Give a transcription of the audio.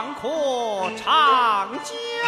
长阔长江。